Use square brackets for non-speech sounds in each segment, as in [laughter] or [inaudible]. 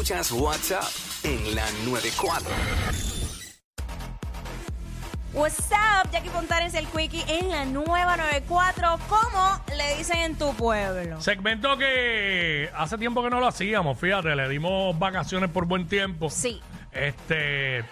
Escuchas WhatsApp en la 94. What's up, Jackie Fontanes, el Quickie en la nueva 94. ¿Cómo le dicen en tu pueblo? Segmento que hace tiempo que no lo hacíamos, fíjate, le dimos vacaciones por buen tiempo. Sí. Este.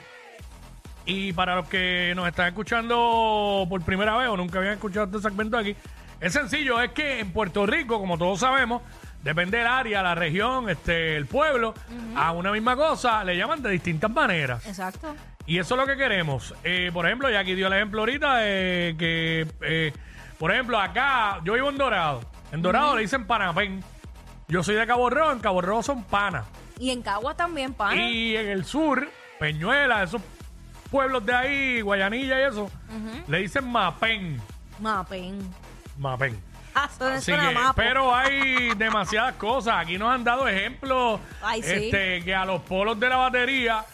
Y para los que nos están escuchando por primera vez o nunca habían escuchado este segmento aquí, es sencillo, es que en Puerto Rico, como todos sabemos, depende del área, la región, este, el pueblo, a una misma cosa le llaman de distintas maneras. Exacto. Y eso es lo que queremos. Eh, por ejemplo, ya aquí dio el ejemplo ahorita de que, eh, por ejemplo, acá yo vivo en Dorado. En Dorado le dicen panapén. Yo soy de Cabo Rojo, en Cabo Rojo son panas. Y en Cagua también, pana. Y en el sur, Peñuela, esos pueblos de ahí, Guayanilla y eso, le dicen mapén. Mapen. Mapén. Así que, mapo. pero hay demasiadas cosas. Aquí nos han dado ejemplos Ay, sí. este, que a los polos de la batería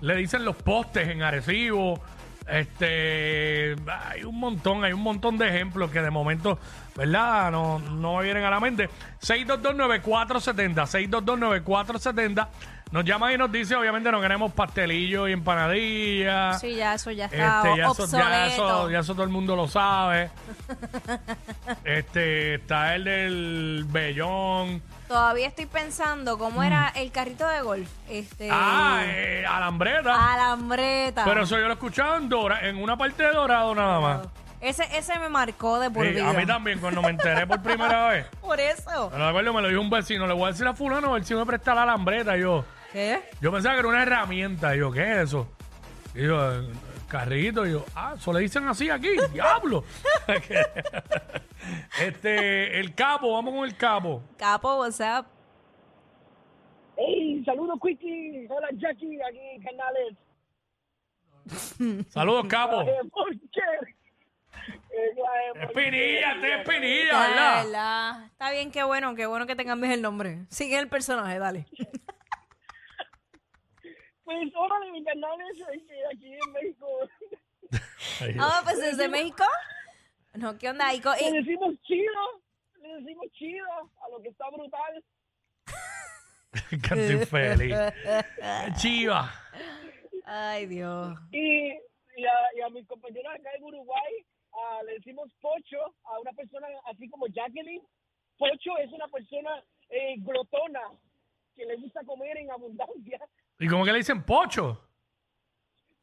le dicen los postes en Arecibo. Este, hay un montón, hay un montón de ejemplos que de momento, ¿verdad? No, no me vienen a la mente. 6229470, 6229470. Nos llama y nos dice, obviamente no queremos pastelillos y empanadillas. Sí, ya eso ya está Este, ya, eso, obsoleto. ya, eso, ya eso todo el mundo lo sabe. [laughs] este, está el del Bellón. Todavía estoy pensando cómo era el carrito de golf. Este. Mm. Ah, eh, Alambreta. Alambreta. Pero eso yo lo he escuchado en, Dora- en una parte de Dorado nada más. Ese, ese me marcó de por Sí, vida. a mí también, cuando me enteré por primera [laughs] vez. Por eso. Me acuerdo, me lo dijo un vecino. Le voy a decir a fulano, a ver si me presta la alambreta. Y yo, ¿Qué? yo pensaba que era una herramienta. Y yo, ¿qué es eso? Y yo, "Eh, carrito. Y yo, ah, eso le dicen así aquí, [laughs] diablo. [laughs] este, el capo, vamos con el capo. Capo, WhatsApp. Hey, saludos, Quickie. Hola, Jackie, aquí Canales. Saludos, capo. Eh, Espinilla, este es Espinilla, ¿verdad? verdad. Está bien, qué bueno, qué bueno que te cambies el nombre. Sigue el personaje, dale. [laughs] Pues, órale, mi Canales, este, aquí en México. [laughs] Ah, pues desde México. No, ¿qué onda? Y co- Le decimos chido, le decimos chido a lo que está brutal. [laughs] Canto infeliz. [laughs] Chiva. Ay, Dios. Y, y, a, y a mis compañeros acá en Uruguay ah, le decimos pocho a una persona así como Jacqueline. Pocho es una persona eh, glotona que le gusta comer en abundancia. ¿Y cómo que le dicen pocho?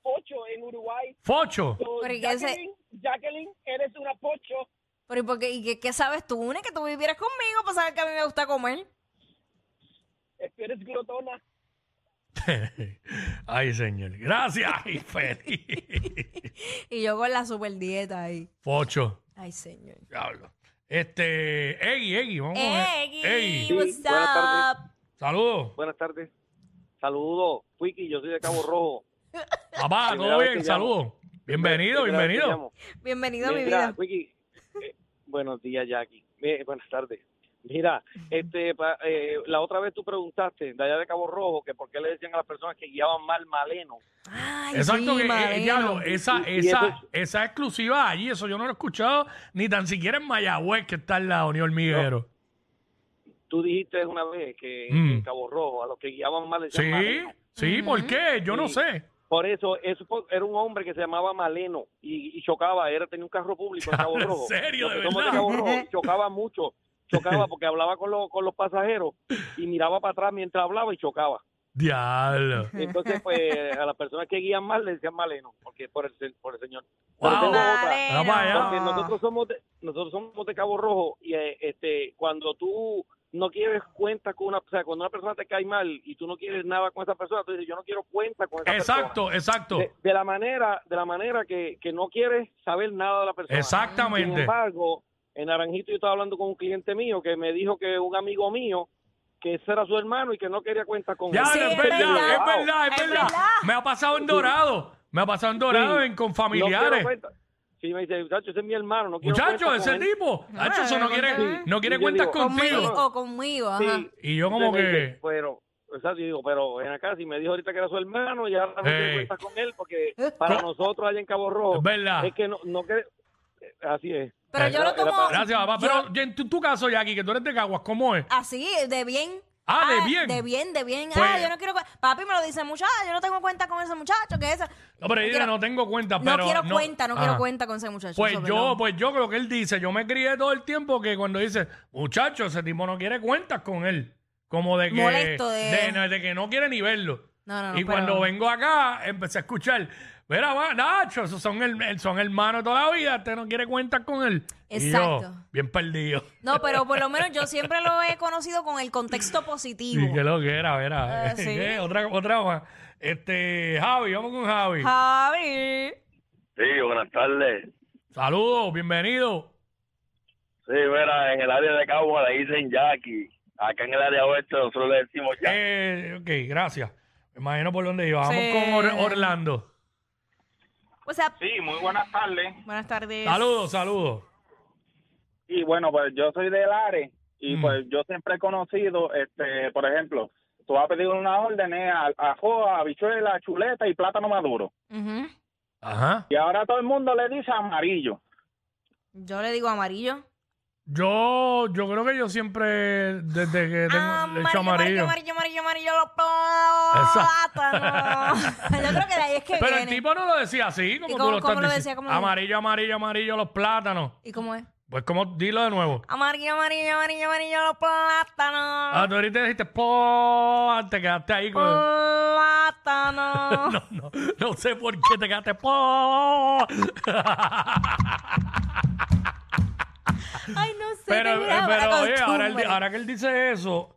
Pocho en Uruguay. Focho. So, Pero ¿y qué se- Jacqueline, Jacqueline, eres una pocho. Pero ¿y, por qué, y qué, qué sabes tú, Une? Que tú vivieras conmigo para saber que a mí me gusta comer. Es que eres glotona. [laughs] Ay, señor. Gracias, infeliz. [laughs] Y yo con la super dieta ahí. Focho. Ay, señor. Diablo. Este, Eggy, Eggy, vamos a ver. Eggy, Eggy. what's buenas tardes. up? Saludos. Buenas tardes. Saludos, Wiki, yo soy de Cabo Rojo. [laughs] Papá, todo bien, saludos. Bienvenido, bienvenido. Bienvenido a mi vida. Wiki, eh, buenos días, Jackie. Eh, buenas tardes. Mira, este, pa- eh, la otra vez tú preguntaste de allá de Cabo Rojo que por qué le decían a las personas que guiaban mal maleno. Ay, Exacto, sí, que, eh, Maleno. diablo, esa, Y- y esa, eso esa exclusiva allí, eso yo no lo he escuchado ni tan siquiera en Mayagüez, que está en la Unión Hormiguero. Tú dijiste una vez que Mm. en Cabo Rojo a los que guiaban mal Sí, maleno. sí, ¿por qué? Yo no sé. Por eso, eso era un hombre que se llamaba Maleno y, y chocaba, era tenía un carro público en Cabo [laughs] ¿En Rojo. serio? Los ¿De verdad? Cabo Rojo, [laughs] chocaba mucho, chocaba porque hablaba con, los con los pasajeros y miraba para atrás mientras hablaba y chocaba. Diablo. Entonces, pues, a las personas que guían mal le decían Maleno, porque por el, por el señor. Wow. Allá. porque nosotros somos de, nosotros somos de Cabo Rojo y eh, este cuando tú no quieres cuenta con una, o sea, cuando una persona te cae mal y tú no quieres nada con esa persona, tú dices, yo no quiero cuenta con esa persona. Exacto, exacto. De, de la manera, de la manera que, que no quieres saber nada de la persona. Sin Exactamente. embargo, en Naranjito yo estaba hablando con un cliente mío que me dijo que un amigo mío que ese era su hermano y que no quería cuenta con Ya, él. Sí, es es verdad, verdad. es verdad, es Es verdad. Me ha pasado en Dorado. Me ha pasado en Dorado Sí. en, con No familiares. cuenta. Sí, me dice, muchacho, ese es mi hermano, no quiero Muchacho, ese con él". tipo. Hacho, eso no Sí. quiere, no quiere Y yo cuentas digo, contigo. Conmigo o conmigo, ajá. Sí. Y yo como Entonces me que... dice, pero, exacto, yo digo, pero ven acá, si me dijo ahorita que era su hermano y ahora no quiere Hey. cuenta con él, porque para nosotros allá en Cabo Rojo, Es verdad. es que no, no que, así es. Pero yo lo Era- era tomo para- Gracias, papá. yo- Pero en tu, tu caso, Jackie, que tú eres de Caguas, ¿cómo es? así, de bien. Ah, de bien. De bien, de bien. Pues- ah, yo no quiero. cu- Papi me lo dice mucho. Ah, yo no tengo cuenta con ese muchacho. Que esa. No, pero ella quiero- no tengo cuenta, no pero... quiero cuenta, no quiero Ajá. cuenta con ese muchacho. Pues eso, yo, perdón. pues yo creo que él dice, yo me crié todo el tiempo que cuando dice, muchacho, ese tipo no quiere cuentas con él. Como de que, Molesto de- no, de que no quiere ni verlo. No, no, no, y pero- cuando vengo acá, empecé a escuchar, mira, va, Nacho, esos son, el, son hermanos toda la vida, usted no quiere cuentas con él. Y yo, Exacto. bien perdido. No, pero por lo menos yo siempre lo he conocido con el contexto positivo. [laughs] Y que lo que era, era. Eh, [laughs] sí. ¿Qué? Otra, otra más. Este, Javi, vamos con Javi. Javi. Sí, buenas tardes. Saludos, bienvenido. Sí, mira, en el área de Cabo le dicen Jackie. Acá en el área oeste nosotros le decimos Jackie. Eh, ok, gracias. Me imagino por dónde iba. Vamos Sí. con Or- Orlando. O sea, Sí, muy buenas tardes. buenas tardes. Saludos, saludos. Y bueno, pues yo soy del ARE y Mm. pues yo siempre he conocido, este, por ejemplo, tú vas a pedir una orden eh, a ajo, habichuela, chuleta y plátano maduro. Ujú. Ajá. Y ahora todo el mundo le dice amarillo. Yo le digo amarillo. Yo, yo creo que yo siempre, desde que tengo, le echo amarillo. amarillo, amarillo, amarillo, los [laughs] plátanos. yo creo que de ahí es que Pero viene. el tipo no lo decía así, como ¿Y tú cómo- lo estás cómo lo diciendo. decía? ¿Cómo lo decía? amarillo, amarillo, amarillo, los plátanos. ¿Y cómo es? Pues como, dilo de nuevo. Amarillo, amarillo, amarillo, amarillo, los plátanos. Ah, tú ahorita dijiste, po, te quedaste ahí con... Plátano. [laughs] No, no, no sé por qué te quedaste, po. [laughs] Pero, eh, pero oye, ahora, él- costumbre. ahora que él dice eso,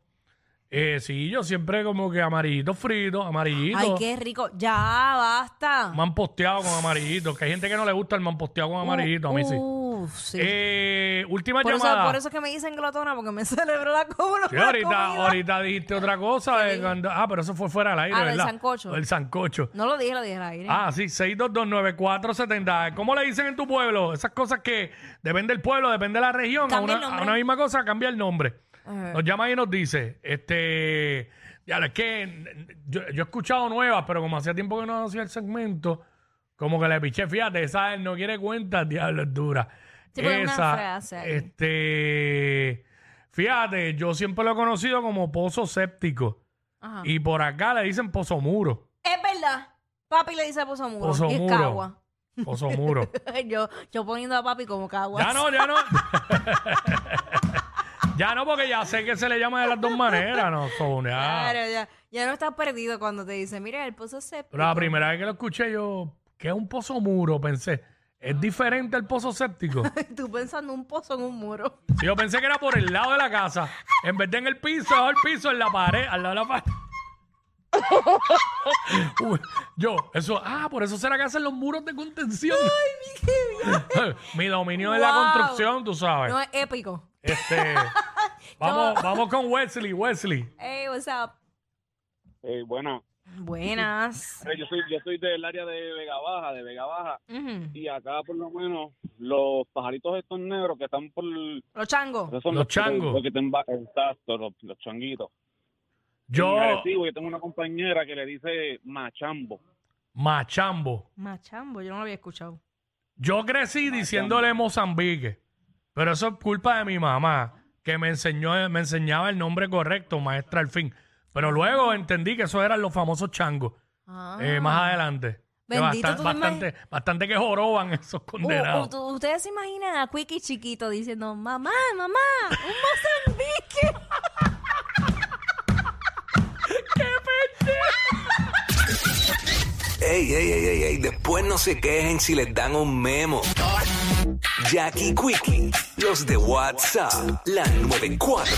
eh, sí, yo siempre como que amarillito frito, amarillito. Ay, qué rico. Ya, basta. Man posteado con amarillito, que hay gente que no le gusta el man posteado con amarillito, a mí sí. Uh, sí. Eh, última por, eso, llamada. por eso es que me dicen glotona, porque me [laughs] celebró la, co- la Sí, ahorita, comida. ahorita dijiste otra cosa. cuando- ah, pero eso fue fuera del aire, Ah, ¿verdad? sancocho. El sancocho. No lo dije, lo dije al aire. Ah, sí, 6229470. ¿Cómo le dicen en tu pueblo? Esas cosas que depende del pueblo, depende de la región. A una, el a una misma cosa cambia el nombre. Ajá. Nos llama y nos dice, este, ya es que yo, yo he escuchado nuevas, pero como hacía tiempo que no hacía el segmento, como que le piché, fíjate, esa él no quiere cuentas, diablo, es dura. Sí, una frase ahí. este, fíjate, yo siempre lo he conocido como pozo séptico. Ajá. Y por acá le dicen pozo muro. Es verdad. Papi le dice pozo muro. Pozo y es muro. cagua. Pozo muro. [laughs] yo, yo poniendo a papi como cagua. Ya no, ya no. [laughs] ya no, porque ya sé que se le llama de las dos maneras, no son ya. Claro, ya, ya no estás perdido cuando te dicen, mira, el pozo séptico. Pero la primera vez que lo escuché yo, ¿qué es un pozo muro? Pensé, ¿es diferente al pozo séptico? [laughs] Tú pensando un pozo en un muro. Sí, yo pensé que era por el lado de la casa. En vez de en el piso, debajo del piso, en la pared, al lado de la pared. [laughs] Uy, yo, eso, ah, por eso será que hacen los muros de contención. [laughs] Mi dominio de la Wow. construcción, tú sabes. No es épico. Este, vamos, vamos con Wesley, Wesley. Hey, what's up? Eh, bueno, Buenas. yo soy yo soy del área de Vega Baja, de Vega Baja. Y acá por lo menos los pajaritos estos negros que están por... Los changos. esos son Los que- changos. Los que ba- exacto, los, los changuitos. Yo, Arecibo, yo tengo una compañera que le dice machambo. Machambo. Machambo, yo no lo había escuchado. Yo crecí diciéndole Mozambique, pero eso es culpa de mi mamá, que me enseñó, me enseñaba el nombre correcto, maestra al fin. Pero luego entendí que esos eran los famosos changos, Ah. eh, más adelante. Que Bendito, bastan- tú bastante, bastante que joroban esos Uh, condenados. uh, tú- ustedes se imaginan a Quickie chiquito diciendo, mamá, mamá, un Mozambique. [laughs] Ey, ey, ey, ey, ey, después no se quejen si les dan un memo. Jackie Quickie, los de WhatsApp, la 94.